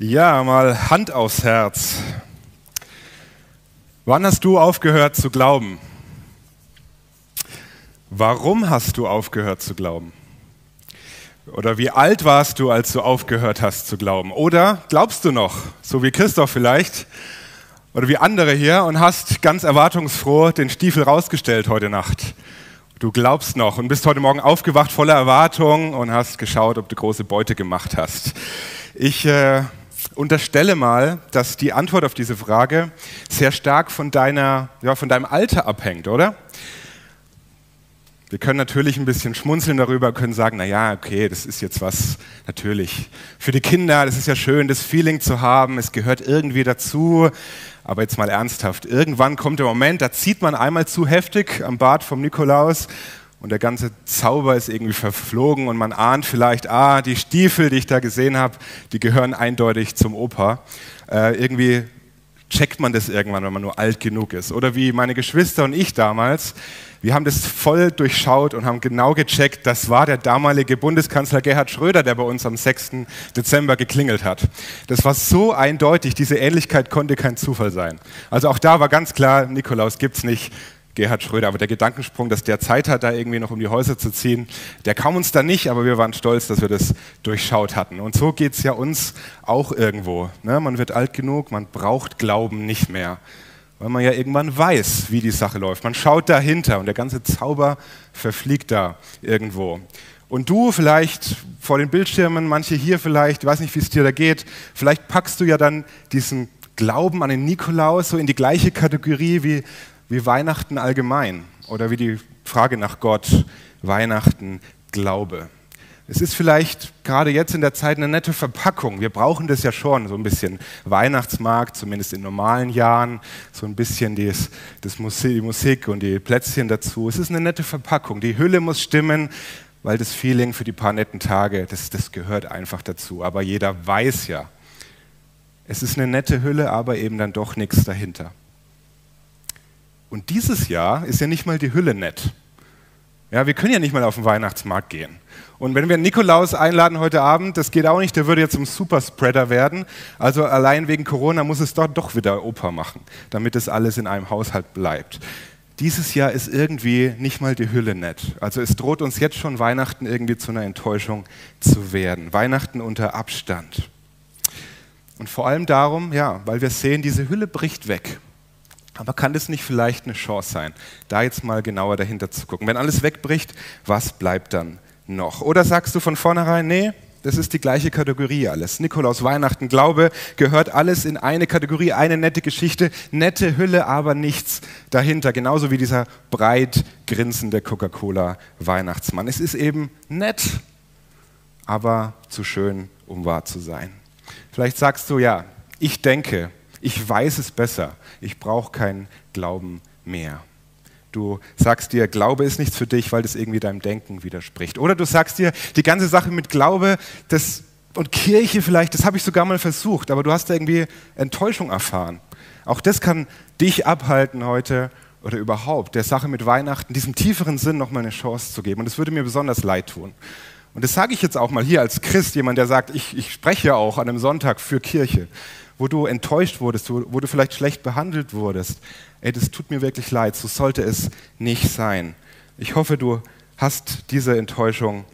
Ja, mal Hand aufs Herz. Wann hast du aufgehört zu glauben? Warum hast du aufgehört zu glauben? Oder wie alt warst du, als du aufgehört hast zu glauben? Oder glaubst du noch, so wie Christoph vielleicht, oder wie andere hier, und hast ganz erwartungsfroh den Stiefel rausgestellt heute Nacht? Du glaubst noch und bist heute Morgen aufgewacht voller Erwartung und hast geschaut, ob du große Beute gemacht hast. Ich äh, unterstelle mal, dass die Antwort auf diese Frage sehr stark von, deiner, ja, von deinem Alter abhängt, oder? Wir können natürlich ein bisschen schmunzeln darüber, können sagen, na ja, okay, das ist jetzt was natürlich für die Kinder, das ist ja schön, das Feeling zu haben, es gehört irgendwie dazu, aber jetzt mal ernsthaft, irgendwann kommt der Moment, da zieht man einmal zu heftig am Bart vom Nikolaus und der ganze Zauber ist irgendwie verflogen und man ahnt vielleicht, ah, die Stiefel, die ich da gesehen habe, die gehören eindeutig zum Opa. Äh, irgendwie checkt man das irgendwann, wenn man nur alt genug ist. Oder wie meine Geschwister und ich damals, wir haben das voll durchschaut und haben genau gecheckt, das war der damalige Bundeskanzler Gerhard Schröder, der bei uns am 6. Dezember geklingelt hat. Das war so eindeutig, diese Ähnlichkeit konnte kein Zufall sein. Also auch da war ganz klar, Nikolaus gibt's nicht, Gerhard Schröder. Aber der Gedankensprung, dass der Zeit hat, da irgendwie noch um die Häuser zu ziehen, der kam uns da nicht, aber wir waren stolz, dass wir das durchschaut hatten. Und so geht es ja uns auch irgendwo. Ne? Man wird alt genug, man braucht Glauben nicht mehr, weil man ja irgendwann weiß, wie die Sache läuft. Man schaut dahinter und der ganze Zauber verfliegt da irgendwo. Und du vielleicht vor den Bildschirmen, manche hier vielleicht, ich weiß nicht, wie es dir da geht, vielleicht packst du ja dann diesen Glauben an den Nikolaus so in die gleiche Kategorie wie wie Weihnachten allgemein oder wie die Frage nach Gott, Weihnachten, Glaube. Es ist vielleicht gerade jetzt in der Zeit eine nette Verpackung. Wir brauchen das ja schon, so ein bisschen Weihnachtsmarkt, zumindest in normalen Jahren, so ein bisschen dies, das Musik, die Musik und die Plätzchen dazu. Es ist eine nette Verpackung. Die Hülle muss stimmen, weil das Feeling für die paar netten Tage, das, das gehört einfach dazu. Aber jeder weiß ja, es ist eine nette Hülle, aber eben dann doch nichts dahinter. Und dieses Jahr ist ja nicht mal die Hülle nett. Ja, wir können ja nicht mal auf den Weihnachtsmarkt gehen. Und wenn wir Nikolaus einladen heute Abend, das geht auch nicht, der würde jetzt zum Superspreader werden. Also allein wegen Corona muss es dort doch wieder Opa machen, damit es alles in einem Haushalt bleibt. Dieses Jahr ist irgendwie nicht mal die Hülle nett. Also es droht uns jetzt schon Weihnachten irgendwie zu einer Enttäuschung zu werden. Weihnachten unter Abstand. Und vor allem darum, ja, weil wir sehen, diese Hülle bricht weg. Aber kann das nicht vielleicht eine Chance sein, da jetzt mal genauer dahinter zu gucken? Wenn alles wegbricht, was bleibt dann noch? Oder sagst du von vornherein, nee, das ist die gleiche Kategorie alles. Nikolaus, Weihnachten, Glaube gehört alles in eine Kategorie, eine nette Geschichte, nette Hülle, aber nichts dahinter. Genauso wie dieser breit grinsende Coca-Cola-Weihnachtsmann. Es ist eben nett, aber zu schön, um wahr zu sein. Vielleicht sagst du, ja, ich denke, ich weiß es besser. Ich brauche keinen Glauben mehr. Du sagst dir, Glaube ist nichts für dich, weil das irgendwie deinem Denken widerspricht. Oder du sagst dir, die ganze Sache mit Glaube das, und Kirche vielleicht, das habe ich sogar mal versucht, aber du hast da irgendwie Enttäuschung erfahren. Auch das kann dich abhalten heute oder überhaupt der Sache mit Weihnachten, diesem tieferen Sinn nochmal eine Chance zu geben. Und es würde mir besonders leid tun. Und das sage ich jetzt auch mal hier als Christ, jemand, der sagt, ich, ich spreche auch an einem Sonntag für Kirche wo du enttäuscht wurdest, wo, wo du vielleicht schlecht behandelt wurdest. Ey, das tut mir wirklich leid, so sollte es nicht sein. Ich hoffe, du hast diese Enttäuschung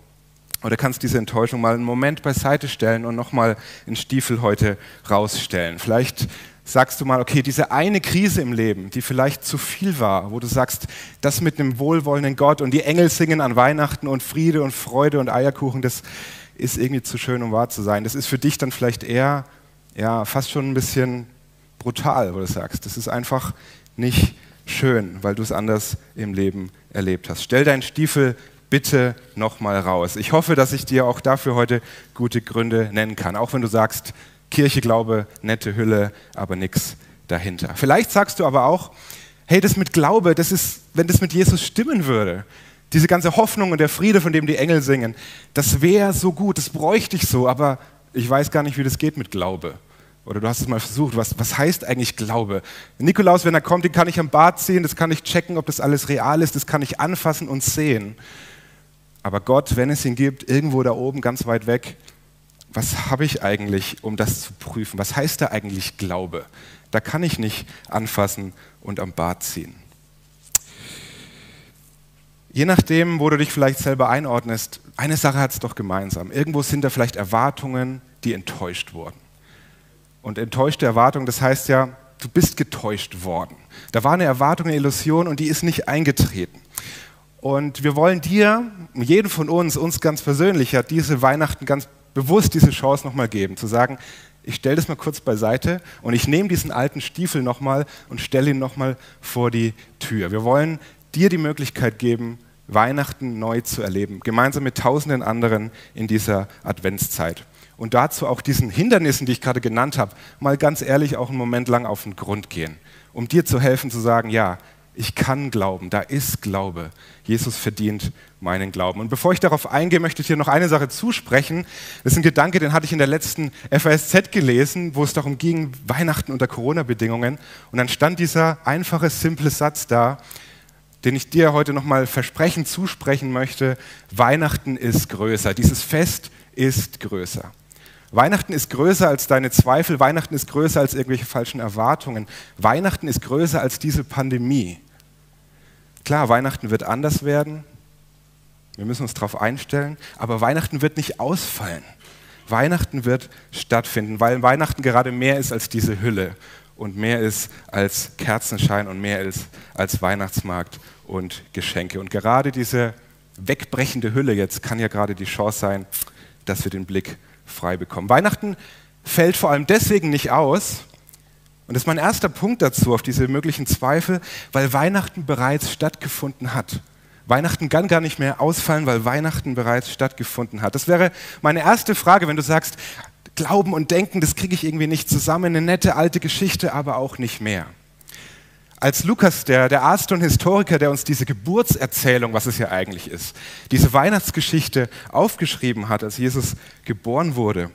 oder kannst diese Enttäuschung mal einen Moment beiseite stellen und nochmal den Stiefel heute rausstellen. Vielleicht sagst du mal, okay, diese eine Krise im Leben, die vielleicht zu viel war, wo du sagst, das mit einem wohlwollenden Gott und die Engel singen an Weihnachten und Friede und Freude und Eierkuchen, das ist irgendwie zu schön, um wahr zu sein. Das ist für dich dann vielleicht eher ja, fast schon ein bisschen brutal, wo du sagst. Das ist einfach nicht schön, weil du es anders im Leben erlebt hast. Stell deinen Stiefel bitte nochmal raus. Ich hoffe, dass ich dir auch dafür heute gute Gründe nennen kann. Auch wenn du sagst, Kirche, Glaube, nette Hülle, aber nichts dahinter. Vielleicht sagst du aber auch, hey, das mit Glaube, das ist, wenn das mit Jesus stimmen würde, diese ganze Hoffnung und der Friede, von dem die Engel singen, das wäre so gut, das bräuchte ich so, aber ich weiß gar nicht, wie das geht mit Glaube. Oder du hast es mal versucht, was, was heißt eigentlich Glaube? Nikolaus, wenn er kommt, den kann ich am Bad ziehen, das kann ich checken, ob das alles real ist, das kann ich anfassen und sehen. Aber Gott, wenn es ihn gibt, irgendwo da oben, ganz weit weg, was habe ich eigentlich, um das zu prüfen? Was heißt da eigentlich Glaube? Da kann ich nicht anfassen und am Bart ziehen. Je nachdem, wo du dich vielleicht selber einordnest, eine Sache hat es doch gemeinsam. Irgendwo sind da vielleicht Erwartungen, die enttäuscht wurden. Und enttäuschte Erwartungen, das heißt ja, du bist getäuscht worden. Da war eine Erwartung, eine Illusion und die ist nicht eingetreten. Und wir wollen dir, jedem von uns, uns ganz persönlich, ja, diese Weihnachten ganz bewusst diese Chance nochmal geben, zu sagen, ich stelle das mal kurz beiseite und ich nehme diesen alten Stiefel nochmal und stelle ihn nochmal vor die Tür. Wir wollen dir die Möglichkeit geben, Weihnachten neu zu erleben, gemeinsam mit tausenden anderen in dieser Adventszeit. Und dazu auch diesen Hindernissen, die ich gerade genannt habe, mal ganz ehrlich auch einen Moment lang auf den Grund gehen, um dir zu helfen zu sagen, ja, ich kann glauben, da ist Glaube. Jesus verdient meinen Glauben. Und bevor ich darauf eingehe, möchte ich dir noch eine Sache zusprechen. Das ist ein Gedanke, den hatte ich in der letzten FASZ gelesen, wo es darum ging, Weihnachten unter Corona-Bedingungen. Und dann stand dieser einfache, simple Satz da, den ich dir heute nochmal versprechen, zusprechen möchte. Weihnachten ist größer. Dieses Fest ist größer. Weihnachten ist größer als deine Zweifel, Weihnachten ist größer als irgendwelche falschen Erwartungen, Weihnachten ist größer als diese Pandemie. Klar, Weihnachten wird anders werden, wir müssen uns darauf einstellen, aber Weihnachten wird nicht ausfallen. Weihnachten wird stattfinden, weil Weihnachten gerade mehr ist als diese Hülle und mehr ist als Kerzenschein und mehr ist als Weihnachtsmarkt und Geschenke. Und gerade diese wegbrechende Hülle jetzt kann ja gerade die Chance sein, dass wir den Blick frei bekommen. Weihnachten fällt vor allem deswegen nicht aus, und das ist mein erster Punkt dazu, auf diese möglichen Zweifel, weil Weihnachten bereits stattgefunden hat. Weihnachten kann gar nicht mehr ausfallen, weil Weihnachten bereits stattgefunden hat. Das wäre meine erste Frage, wenn du sagst, Glauben und Denken, das kriege ich irgendwie nicht zusammen, eine nette alte Geschichte, aber auch nicht mehr. Als Lukas, der, der Arzt und Historiker, der uns diese Geburtserzählung, was es ja eigentlich ist, diese Weihnachtsgeschichte aufgeschrieben hat, als Jesus geboren wurde,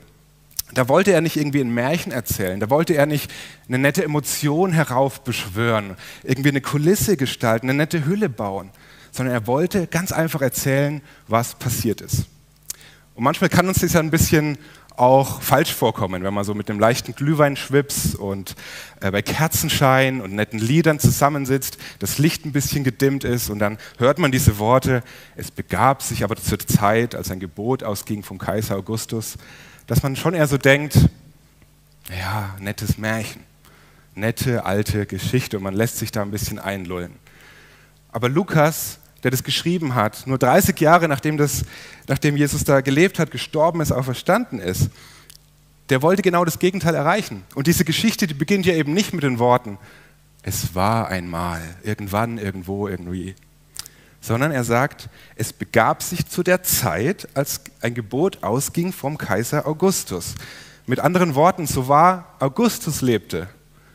da wollte er nicht irgendwie ein Märchen erzählen, da wollte er nicht eine nette Emotion heraufbeschwören, irgendwie eine Kulisse gestalten, eine nette Hülle bauen, sondern er wollte ganz einfach erzählen, was passiert ist. Und manchmal kann uns das ja ein bisschen auch falsch vorkommen, wenn man so mit einem leichten Glühweinschwips und äh, bei Kerzenschein und netten Liedern zusammensitzt, das Licht ein bisschen gedimmt ist und dann hört man diese Worte, es begab sich aber zur Zeit, als ein Gebot ausging vom Kaiser Augustus, dass man schon eher so denkt, ja, nettes Märchen, nette alte Geschichte und man lässt sich da ein bisschen einlullen. Aber Lukas, der das geschrieben hat, nur 30 Jahre nachdem, das, nachdem Jesus da gelebt hat, gestorben ist, auferstanden ist, der wollte genau das Gegenteil erreichen. Und diese Geschichte, die beginnt ja eben nicht mit den Worten, es war einmal, irgendwann, irgendwo, irgendwie, sondern er sagt, es begab sich zu der Zeit, als ein Gebot ausging vom Kaiser Augustus. Mit anderen Worten, so wahr Augustus lebte,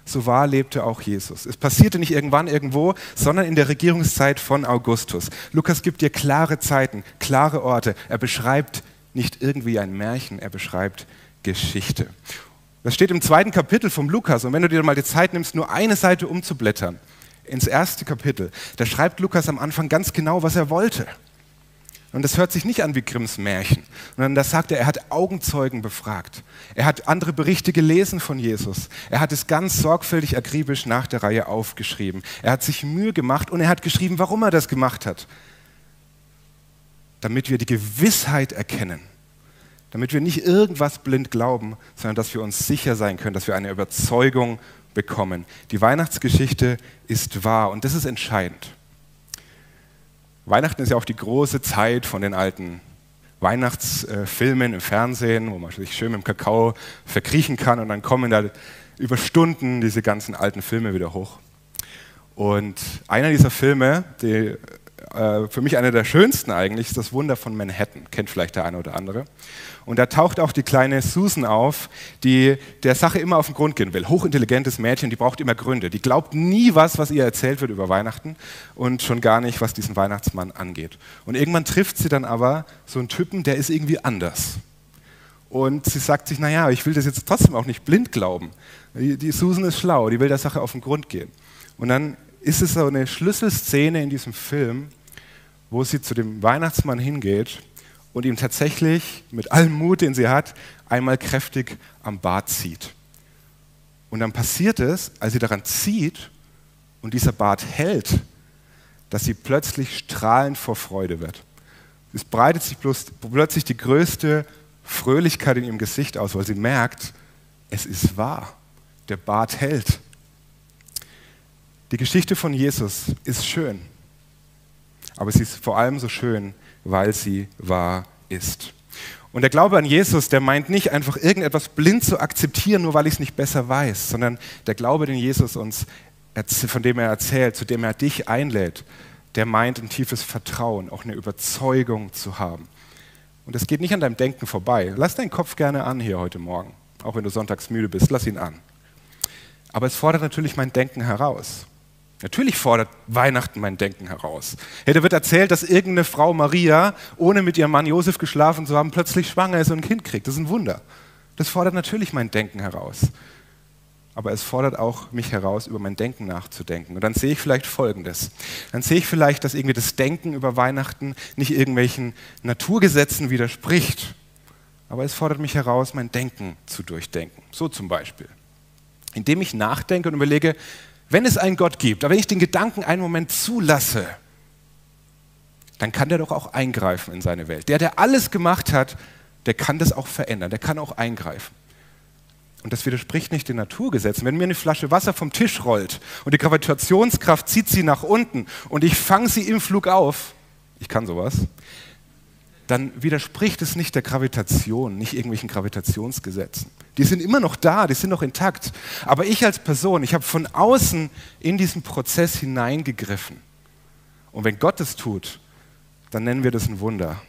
so wahr lebte auch Jesus. Es passierte nicht irgendwann irgendwo, sondern in der Regierungszeit von Augustus. Lukas gibt dir klare Zeiten, klare Orte. Er beschreibt nicht irgendwie ein Märchen, er beschreibt Geschichte. Das steht im zweiten Kapitel vom Lukas. Und wenn du dir mal die Zeit nimmst, nur eine Seite umzublättern, ins erste Kapitel, da schreibt Lukas am Anfang ganz genau, was er wollte. Und das hört sich nicht an wie Grimms Märchen, sondern das sagt er, er hat Augenzeugen befragt. Er hat andere Berichte gelesen von Jesus. Er hat es ganz sorgfältig, akribisch nach der Reihe aufgeschrieben. Er hat sich Mühe gemacht und er hat geschrieben, warum er das gemacht hat. Damit wir die Gewissheit erkennen. Damit wir nicht irgendwas blind glauben, sondern dass wir uns sicher sein können, dass wir eine Überzeugung bekommen. Die Weihnachtsgeschichte ist wahr und das ist entscheidend. Weihnachten ist ja auch die große Zeit von den alten Weihnachtsfilmen im Fernsehen, wo man sich schön mit dem Kakao verkriechen kann und dann kommen da über Stunden diese ganzen alten Filme wieder hoch. Und einer dieser Filme, die äh, für mich einer der schönsten eigentlich, ist das Wunder von Manhattan. Kennt vielleicht der eine oder andere. Und da taucht auch die kleine Susan auf, die der Sache immer auf den Grund gehen will. Hochintelligentes Mädchen, die braucht immer Gründe. Die glaubt nie was, was ihr erzählt wird über Weihnachten und schon gar nicht, was diesen Weihnachtsmann angeht. Und irgendwann trifft sie dann aber so einen Typen, der ist irgendwie anders. Und sie sagt sich, naja, ich will das jetzt trotzdem auch nicht blind glauben. Die, die Susan ist schlau, die will der Sache auf den Grund gehen. Und dann ist es so eine Schlüsselszene in diesem Film, wo sie zu dem Weihnachtsmann hingeht und ihm tatsächlich mit allem Mut, den sie hat, einmal kräftig am Bart zieht. Und dann passiert es, als sie daran zieht und dieser Bart hält, dass sie plötzlich strahlend vor Freude wird. Es breitet sich bloß, plötzlich die größte Fröhlichkeit in ihrem Gesicht aus, weil sie merkt, es ist wahr. Der Bart hält. Die Geschichte von Jesus ist schön, aber sie ist vor allem so schön, weil sie wahr ist. Und der Glaube an Jesus, der meint nicht einfach irgendetwas blind zu akzeptieren, nur weil ich es nicht besser weiß, sondern der Glaube, den Jesus uns, von dem er erzählt, zu dem er dich einlädt, der meint ein tiefes Vertrauen, auch eine Überzeugung zu haben. Und es geht nicht an deinem Denken vorbei. Lass deinen Kopf gerne an hier heute Morgen, auch wenn du sonntags müde bist, lass ihn an. Aber es fordert natürlich mein Denken heraus. Natürlich fordert Weihnachten mein Denken heraus. Hey, da wird erzählt, dass irgendeine Frau Maria, ohne mit ihrem Mann Josef geschlafen zu haben, plötzlich schwanger ist und ein Kind kriegt. Das ist ein Wunder. Das fordert natürlich mein Denken heraus. Aber es fordert auch mich heraus, über mein Denken nachzudenken. Und dann sehe ich vielleicht Folgendes. Dann sehe ich vielleicht, dass irgendwie das Denken über Weihnachten nicht irgendwelchen Naturgesetzen widerspricht. Aber es fordert mich heraus, mein Denken zu durchdenken. So zum Beispiel. Indem ich nachdenke und überlege, wenn es einen Gott gibt, aber wenn ich den Gedanken einen Moment zulasse, dann kann der doch auch eingreifen in seine Welt. Der, der alles gemacht hat, der kann das auch verändern, der kann auch eingreifen. Und das widerspricht nicht den Naturgesetzen. Wenn mir eine Flasche Wasser vom Tisch rollt und die Gravitationskraft zieht sie nach unten und ich fange sie im Flug auf, ich kann sowas, dann widerspricht es nicht der Gravitation, nicht irgendwelchen Gravitationsgesetzen. Die sind immer noch da, die sind noch intakt. Aber ich als Person, ich habe von außen in diesen Prozess hineingegriffen. Und wenn Gott es tut, dann nennen wir das ein Wunder.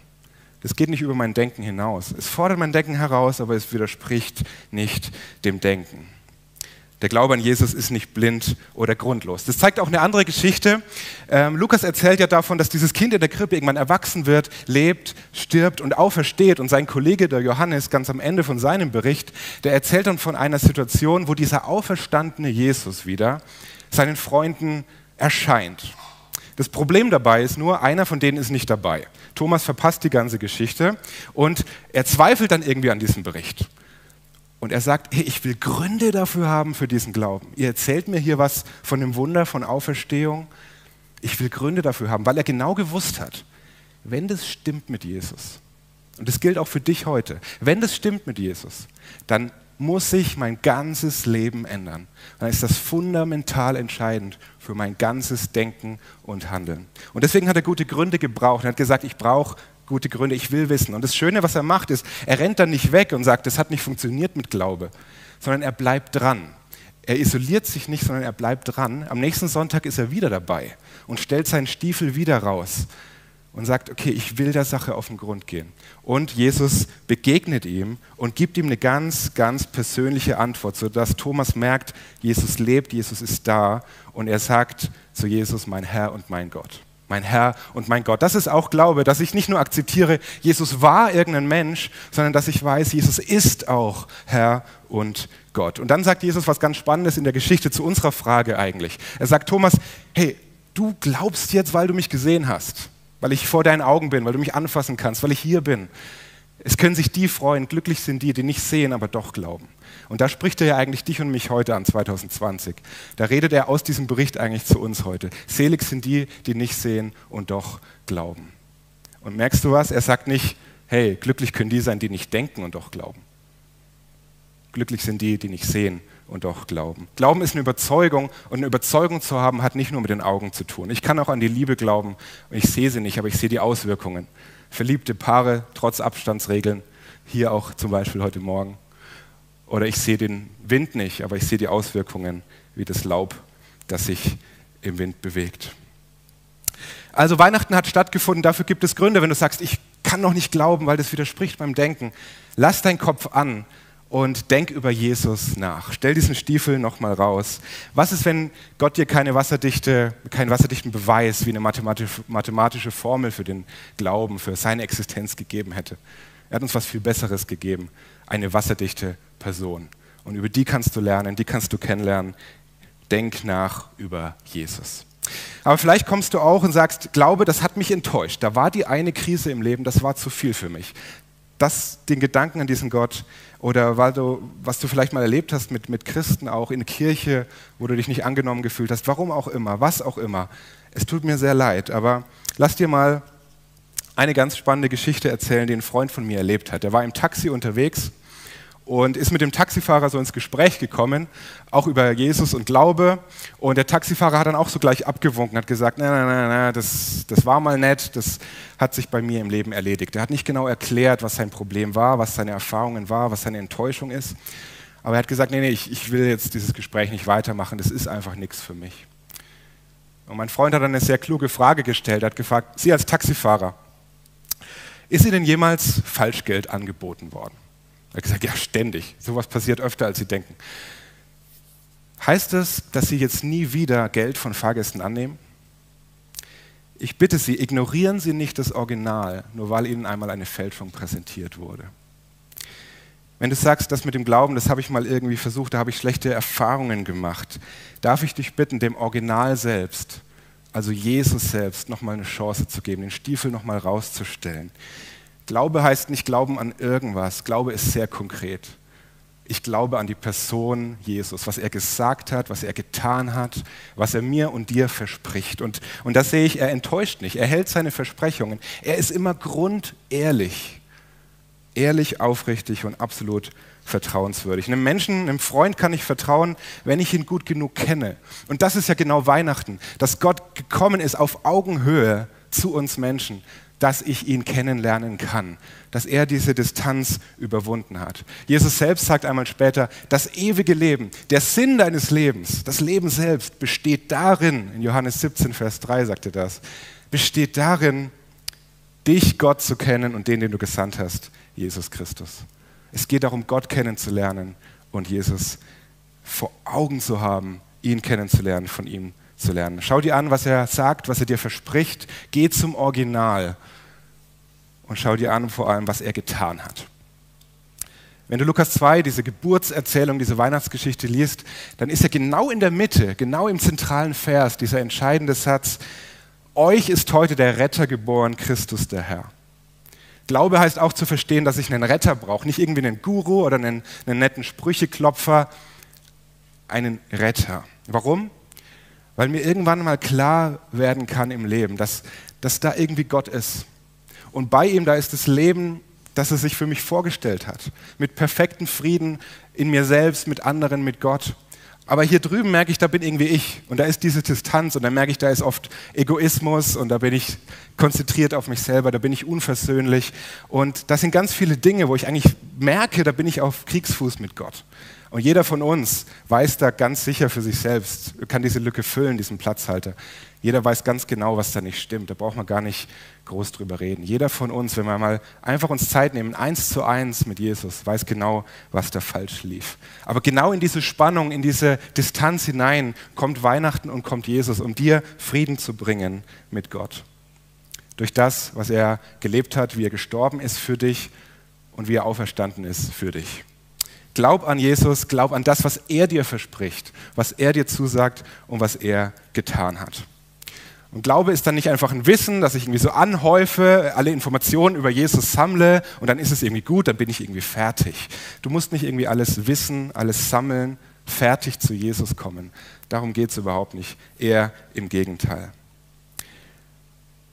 Das geht nicht über mein Denken hinaus. Es fordert mein Denken heraus, aber es widerspricht nicht dem Denken. Der Glaube an Jesus ist nicht blind oder grundlos. Das zeigt auch eine andere Geschichte. Ähm, Lukas erzählt ja davon, dass dieses Kind in der Krippe irgendwann erwachsen wird, lebt, stirbt und aufersteht. Und sein Kollege, der Johannes, ganz am Ende von seinem Bericht, der erzählt dann von einer Situation, wo dieser auferstandene Jesus wieder seinen Freunden erscheint. Das Problem dabei ist nur, einer von denen ist nicht dabei. Thomas verpasst die ganze Geschichte und er zweifelt dann irgendwie an diesem Bericht. Und er sagt, hey, ich will Gründe dafür haben für diesen Glauben. Ihr erzählt mir hier was von dem Wunder von Auferstehung. Ich will Gründe dafür haben, weil er genau gewusst hat, wenn das stimmt mit Jesus, und das gilt auch für dich heute, wenn das stimmt mit Jesus, dann muss sich mein ganzes Leben ändern. Dann ist das fundamental entscheidend für mein ganzes Denken und Handeln. Und deswegen hat er gute Gründe gebraucht. Er hat gesagt, ich brauche gute Gründe, ich will wissen. Und das Schöne, was er macht, ist, er rennt dann nicht weg und sagt, das hat nicht funktioniert mit Glaube, sondern er bleibt dran. Er isoliert sich nicht, sondern er bleibt dran. Am nächsten Sonntag ist er wieder dabei und stellt seinen Stiefel wieder raus und sagt, okay, ich will der Sache auf den Grund gehen. Und Jesus begegnet ihm und gibt ihm eine ganz, ganz persönliche Antwort, sodass Thomas merkt, Jesus lebt, Jesus ist da und er sagt zu Jesus, mein Herr und mein Gott mein Herr und mein Gott. Das ist auch Glaube, dass ich nicht nur akzeptiere, Jesus war irgendein Mensch, sondern dass ich weiß, Jesus ist auch Herr und Gott. Und dann sagt Jesus was ganz Spannendes in der Geschichte zu unserer Frage eigentlich. Er sagt, Thomas, hey, du glaubst jetzt, weil du mich gesehen hast, weil ich vor deinen Augen bin, weil du mich anfassen kannst, weil ich hier bin. Es können sich die freuen, glücklich sind die, die nicht sehen, aber doch glauben. Und da spricht er ja eigentlich dich und mich heute an, 2020. Da redet er aus diesem Bericht eigentlich zu uns heute. Selig sind die, die nicht sehen und doch glauben. Und merkst du was? Er sagt nicht, hey, glücklich können die sein, die nicht denken und doch glauben. Glücklich sind die, die nicht sehen und doch glauben. Glauben ist eine Überzeugung und eine Überzeugung zu haben hat nicht nur mit den Augen zu tun. Ich kann auch an die Liebe glauben und ich sehe sie nicht, aber ich sehe die Auswirkungen. Verliebte Paare trotz Abstandsregeln, hier auch zum Beispiel heute Morgen. Oder ich sehe den Wind nicht, aber ich sehe die Auswirkungen wie das Laub, das sich im Wind bewegt. Also Weihnachten hat stattgefunden, dafür gibt es Gründe, wenn du sagst, ich kann noch nicht glauben, weil das widerspricht beim Denken. Lass deinen Kopf an und denk über Jesus nach. Stell diesen Stiefel nochmal raus. Was ist, wenn Gott dir keine wasserdichte, keinen wasserdichten Beweis wie eine mathematische, Formel für den Glauben, für seine Existenz gegeben hätte? Er hat uns was viel Besseres gegeben, eine wasserdichte Person. Und über die kannst du lernen, die kannst du kennenlernen. Denk nach über Jesus. Aber vielleicht kommst du auch und sagst, Glaube, das hat mich enttäuscht. Da war die eine Krise im Leben, das war zu viel für mich. Das, den Gedanken an diesen Gott oder weil du, was du vielleicht mal erlebt hast mit, mit Christen auch in Kirche, wo du dich nicht angenommen gefühlt hast, warum auch immer, was auch immer. Es tut mir sehr leid, aber lass dir mal eine ganz spannende Geschichte erzählen, die ein Freund von mir erlebt hat. Er war im Taxi unterwegs und ist mit dem Taxifahrer so ins Gespräch gekommen, auch über Jesus und Glaube. Und der Taxifahrer hat dann auch so gleich abgewunken, hat gesagt, nein, nein, nein, nein das, das war mal nett, das hat sich bei mir im Leben erledigt. Er hat nicht genau erklärt, was sein Problem war, was seine Erfahrungen war, was seine Enttäuschung ist. Aber er hat gesagt, nee, nee, ich, ich will jetzt dieses Gespräch nicht weitermachen, das ist einfach nichts für mich. Und mein Freund hat dann eine sehr kluge Frage gestellt, hat gefragt, Sie als Taxifahrer, ist Ihnen jemals Falschgeld angeboten worden? Er hat gesagt, ja, ständig. Sowas passiert öfter, als Sie denken. Heißt das, dass Sie jetzt nie wieder Geld von Fahrgästen annehmen? Ich bitte Sie, ignorieren Sie nicht das Original, nur weil Ihnen einmal eine Fälschung präsentiert wurde. Wenn du sagst, das mit dem Glauben, das habe ich mal irgendwie versucht, da habe ich schlechte Erfahrungen gemacht, darf ich dich bitten, dem Original selbst, also Jesus selbst, nochmal eine Chance zu geben, den Stiefel nochmal rauszustellen. Glaube heißt nicht Glauben an irgendwas. Glaube ist sehr konkret. Ich glaube an die Person Jesus, was er gesagt hat, was er getan hat, was er mir und dir verspricht. Und, und das sehe ich, er enttäuscht nicht. Er hält seine Versprechungen. Er ist immer grundehrlich. Ehrlich, aufrichtig und absolut vertrauenswürdig. Einem Menschen, einem Freund kann ich vertrauen, wenn ich ihn gut genug kenne. Und das ist ja genau Weihnachten, dass Gott gekommen ist auf Augenhöhe zu uns Menschen, dass ich ihn kennenlernen kann, dass er diese Distanz überwunden hat. Jesus selbst sagt einmal später, das ewige Leben, der Sinn deines Lebens, das Leben selbst besteht darin, in Johannes 17, Vers 3 sagt er das, besteht darin, dich, Gott, zu kennen und den, den du gesandt hast, Jesus Christus. Es geht darum, Gott kennenzulernen und Jesus vor Augen zu haben, ihn kennenzulernen, von ihm zu lernen. Schau dir an, was er sagt, was er dir verspricht. Geh zum Original und schau dir an vor allem, was er getan hat. Wenn du Lukas 2, diese Geburtserzählung, diese Weihnachtsgeschichte liest, dann ist er genau in der Mitte, genau im zentralen Vers, dieser entscheidende Satz, euch ist heute der Retter geboren, Christus der Herr. Glaube heißt auch zu verstehen, dass ich einen Retter brauche, nicht irgendwie einen Guru oder einen, einen netten Sprücheklopfer, einen Retter. Warum? Weil mir irgendwann mal klar werden kann im Leben, dass, dass da irgendwie Gott ist. Und bei ihm, da ist das Leben, das er sich für mich vorgestellt hat. Mit perfektem Frieden in mir selbst, mit anderen, mit Gott. Aber hier drüben merke ich, da bin irgendwie ich. Und da ist diese Distanz und da merke ich, da ist oft Egoismus und da bin ich konzentriert auf mich selber, da bin ich unversöhnlich. Und das sind ganz viele Dinge, wo ich eigentlich merke, da bin ich auf Kriegsfuß mit Gott. Und jeder von uns weiß da ganz sicher für sich selbst, kann diese Lücke füllen, diesen Platzhalter. Jeder weiß ganz genau, was da nicht stimmt. Da braucht man gar nicht groß drüber reden. Jeder von uns, wenn wir mal einfach uns Zeit nehmen, eins zu eins mit Jesus, weiß genau, was da falsch lief. Aber genau in diese Spannung, in diese Distanz hinein kommt Weihnachten und kommt Jesus, um dir Frieden zu bringen mit Gott. Durch das, was er gelebt hat, wie er gestorben ist für dich und wie er auferstanden ist für dich. Glaub an Jesus, glaub an das, was er dir verspricht, was er dir zusagt und was er getan hat. Und Glaube ist dann nicht einfach ein Wissen, das ich irgendwie so anhäufe, alle Informationen über Jesus sammle und dann ist es irgendwie gut, dann bin ich irgendwie fertig. Du musst nicht irgendwie alles wissen, alles sammeln, fertig zu Jesus kommen. Darum geht es überhaupt nicht. Eher im Gegenteil.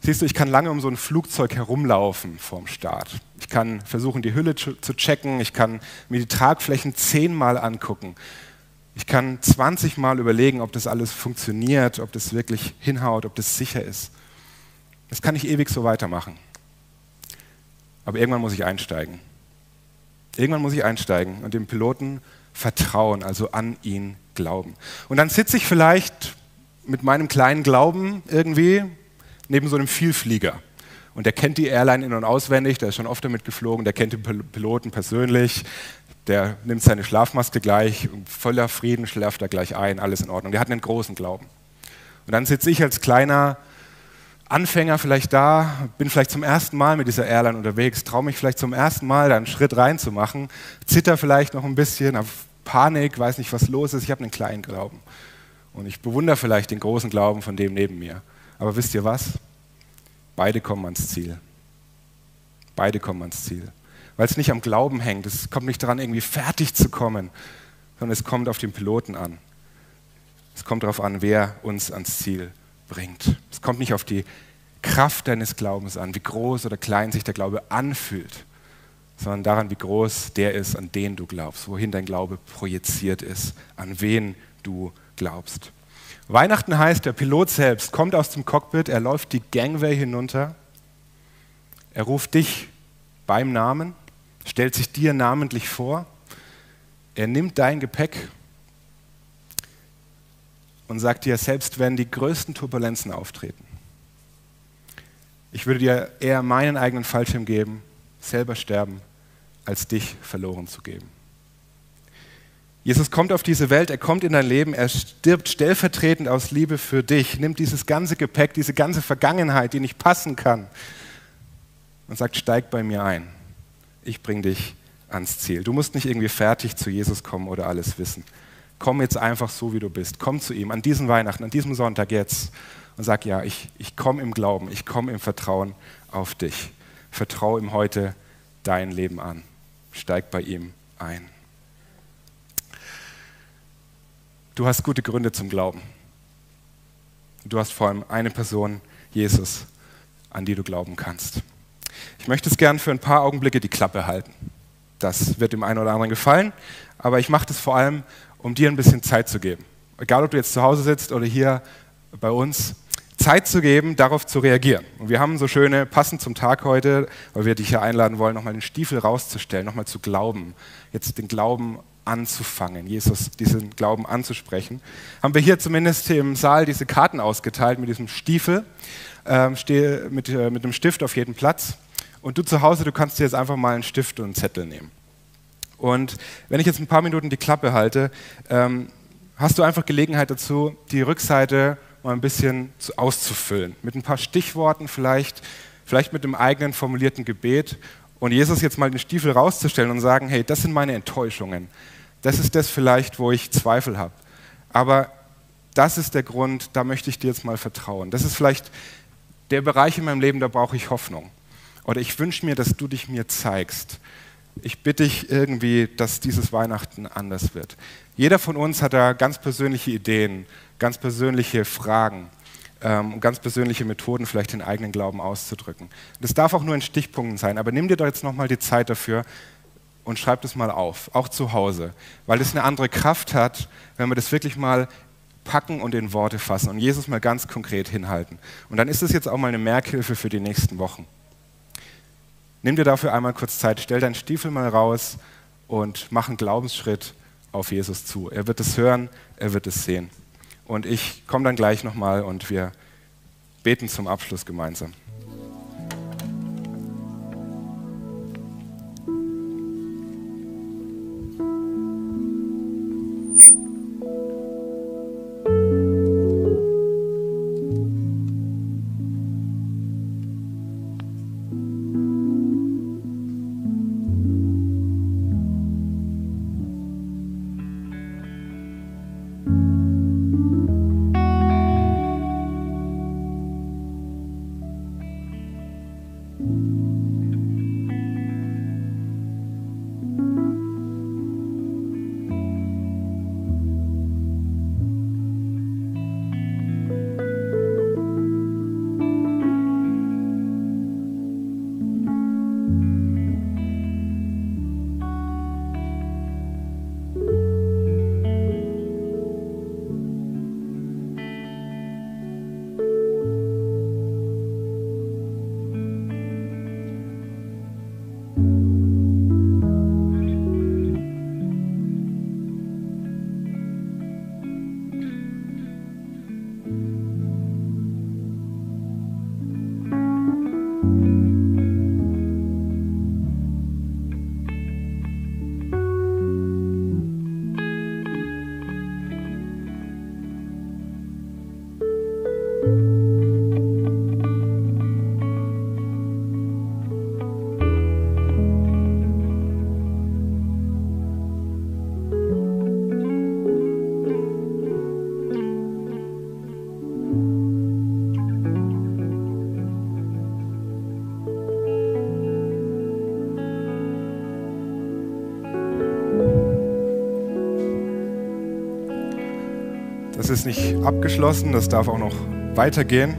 Siehst du, ich kann lange um so ein Flugzeug herumlaufen vorm Start. Ich kann versuchen, die Hülle zu checken. Ich kann mir die Tragflächen zehnmal angucken. Ich kann 20 Mal überlegen, ob das alles funktioniert, ob das wirklich hinhaut, ob das sicher ist. Das kann ich ewig so weitermachen. Aber irgendwann muss ich einsteigen. Irgendwann muss ich einsteigen und dem Piloten vertrauen, also an ihn glauben. Und dann sitze ich vielleicht mit meinem kleinen Glauben irgendwie neben so einem Vielflieger. Und der kennt die Airline in- und auswendig, der ist schon oft damit geflogen, der kennt den Piloten persönlich, der nimmt seine Schlafmaske gleich voller Frieden schläft er gleich ein, alles in Ordnung. Der hat einen großen Glauben. Und dann sitze ich als kleiner Anfänger vielleicht da, bin vielleicht zum ersten Mal mit dieser Airline unterwegs, traue mich vielleicht zum ersten Mal da einen Schritt reinzumachen, zitter vielleicht noch ein bisschen, habe Panik, weiß nicht, was los ist, ich habe einen kleinen Glauben. Und ich bewundere vielleicht den großen Glauben von dem neben mir. Aber wisst ihr was? Beide kommen ans Ziel. Beide kommen ans Ziel. Weil es nicht am Glauben hängt. Es kommt nicht daran, irgendwie fertig zu kommen, sondern es kommt auf den Piloten an. Es kommt darauf an, wer uns ans Ziel bringt. Es kommt nicht auf die Kraft deines Glaubens an, wie groß oder klein sich der Glaube anfühlt, sondern daran, wie groß der ist, an den du glaubst, wohin dein Glaube projiziert ist, an wen du glaubst. Weihnachten heißt, der Pilot selbst kommt aus dem Cockpit, er läuft die Gangway hinunter, er ruft dich beim Namen, stellt sich dir namentlich vor, er nimmt dein Gepäck und sagt dir, selbst wenn die größten Turbulenzen auftreten, ich würde dir eher meinen eigenen Fallschirm geben, selber sterben, als dich verloren zu geben. Jesus kommt auf diese Welt, er kommt in dein Leben, er stirbt stellvertretend aus Liebe für dich, nimmt dieses ganze Gepäck, diese ganze Vergangenheit, die nicht passen kann, und sagt, steig bei mir ein. Ich bringe dich ans Ziel. Du musst nicht irgendwie fertig zu Jesus kommen oder alles wissen. Komm jetzt einfach so, wie du bist. Komm zu ihm an diesem Weihnachten, an diesem Sonntag jetzt und sag, ja, ich, ich komme im Glauben, ich komme im Vertrauen auf dich. Vertraue ihm heute dein Leben an. Steig bei ihm ein. Du hast gute Gründe zum Glauben. Du hast vor allem eine Person, Jesus, an die du glauben kannst. Ich möchte es gern für ein paar Augenblicke die Klappe halten. Das wird dem einen oder anderen gefallen, aber ich mache das vor allem, um dir ein bisschen Zeit zu geben. Egal, ob du jetzt zu Hause sitzt oder hier bei uns, Zeit zu geben, darauf zu reagieren. Und wir haben so schöne, passend zum Tag heute, weil wir dich hier einladen wollen, nochmal den Stiefel rauszustellen, nochmal zu glauben, jetzt den Glauben anzufangen, Jesus diesen Glauben anzusprechen. Haben wir hier zumindest im Saal diese Karten ausgeteilt mit diesem Stiefel, ähm, mit, äh, mit einem Stift auf jedem Platz. Und du zu Hause, du kannst dir jetzt einfach mal einen Stift und einen Zettel nehmen. Und wenn ich jetzt ein paar Minuten die Klappe halte, ähm, hast du einfach Gelegenheit dazu, die Rückseite mal ein bisschen zu, auszufüllen. Mit ein paar Stichworten vielleicht, vielleicht mit einem eigenen formulierten Gebet und Jesus jetzt mal den Stiefel rauszustellen und sagen, hey, das sind meine Enttäuschungen. Das ist das vielleicht, wo ich Zweifel habe. Aber das ist der Grund, da möchte ich dir jetzt mal vertrauen. Das ist vielleicht der Bereich in meinem Leben, da brauche ich Hoffnung. Oder ich wünsche mir, dass du dich mir zeigst. Ich bitte dich irgendwie, dass dieses Weihnachten anders wird. Jeder von uns hat da ganz persönliche Ideen, ganz persönliche Fragen ähm, ganz persönliche Methoden, vielleicht den eigenen Glauben auszudrücken. Das darf auch nur in Stichpunkten sein, aber nimm dir doch jetzt nochmal die Zeit dafür und schreib das mal auf, auch zu Hause, weil es eine andere Kraft hat, wenn wir das wirklich mal packen und in Worte fassen und Jesus mal ganz konkret hinhalten. Und dann ist es jetzt auch mal eine Merkhilfe für die nächsten Wochen. Nimm dir dafür einmal kurz Zeit, stell deinen Stiefel mal raus und mach einen Glaubensschritt auf Jesus zu. Er wird es hören, er wird es sehen. Und ich komme dann gleich nochmal und wir beten zum Abschluss gemeinsam. Ist nicht abgeschlossen, das darf auch noch weitergehen.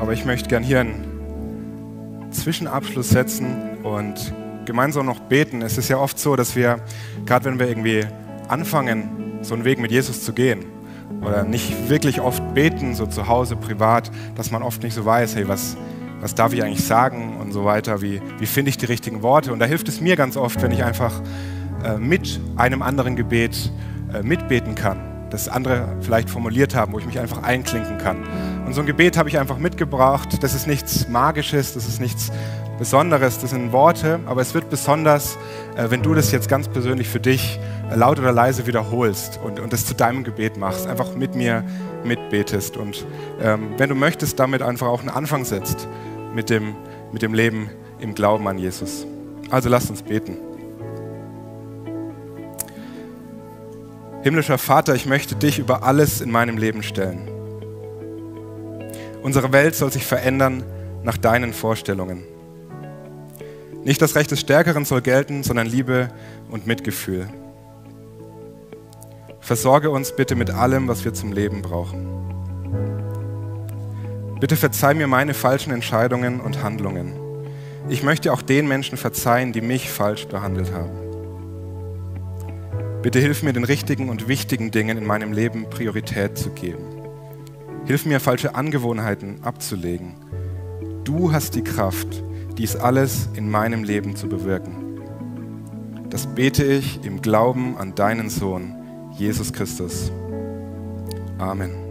Aber ich möchte gern hier einen Zwischenabschluss setzen und gemeinsam noch beten. Es ist ja oft so, dass wir, gerade wenn wir irgendwie anfangen, so einen Weg mit Jesus zu gehen, oder nicht wirklich oft beten, so zu Hause, privat, dass man oft nicht so weiß, hey, was, was darf ich eigentlich sagen und so weiter, wie, wie finde ich die richtigen Worte. Und da hilft es mir ganz oft, wenn ich einfach äh, mit einem anderen Gebet äh, mitbeten kann, das andere vielleicht formuliert haben, wo ich mich einfach einklinken kann. Und so ein Gebet habe ich einfach mitgebracht. Das ist nichts Magisches, das ist nichts Besonderes, das sind Worte, aber es wird besonders, äh, wenn du das jetzt ganz persönlich für dich äh, laut oder leise wiederholst und, und das zu deinem Gebet machst, einfach mit mir mitbetest und ähm, wenn du möchtest, damit einfach auch einen Anfang setzt mit dem, mit dem Leben im Glauben an Jesus. Also lasst uns beten. Himmlischer Vater, ich möchte dich über alles in meinem Leben stellen. Unsere Welt soll sich verändern nach deinen Vorstellungen. Nicht das Recht des Stärkeren soll gelten, sondern Liebe und Mitgefühl. Versorge uns bitte mit allem, was wir zum Leben brauchen. Bitte verzeih mir meine falschen Entscheidungen und Handlungen. Ich möchte auch den Menschen verzeihen, die mich falsch behandelt haben. Bitte hilf mir, den richtigen und wichtigen Dingen in meinem Leben Priorität zu geben. Hilf mir, falsche Angewohnheiten abzulegen. Du hast die Kraft, dies alles in meinem Leben zu bewirken. Das bete ich im Glauben an deinen Sohn, Jesus Christus. Amen.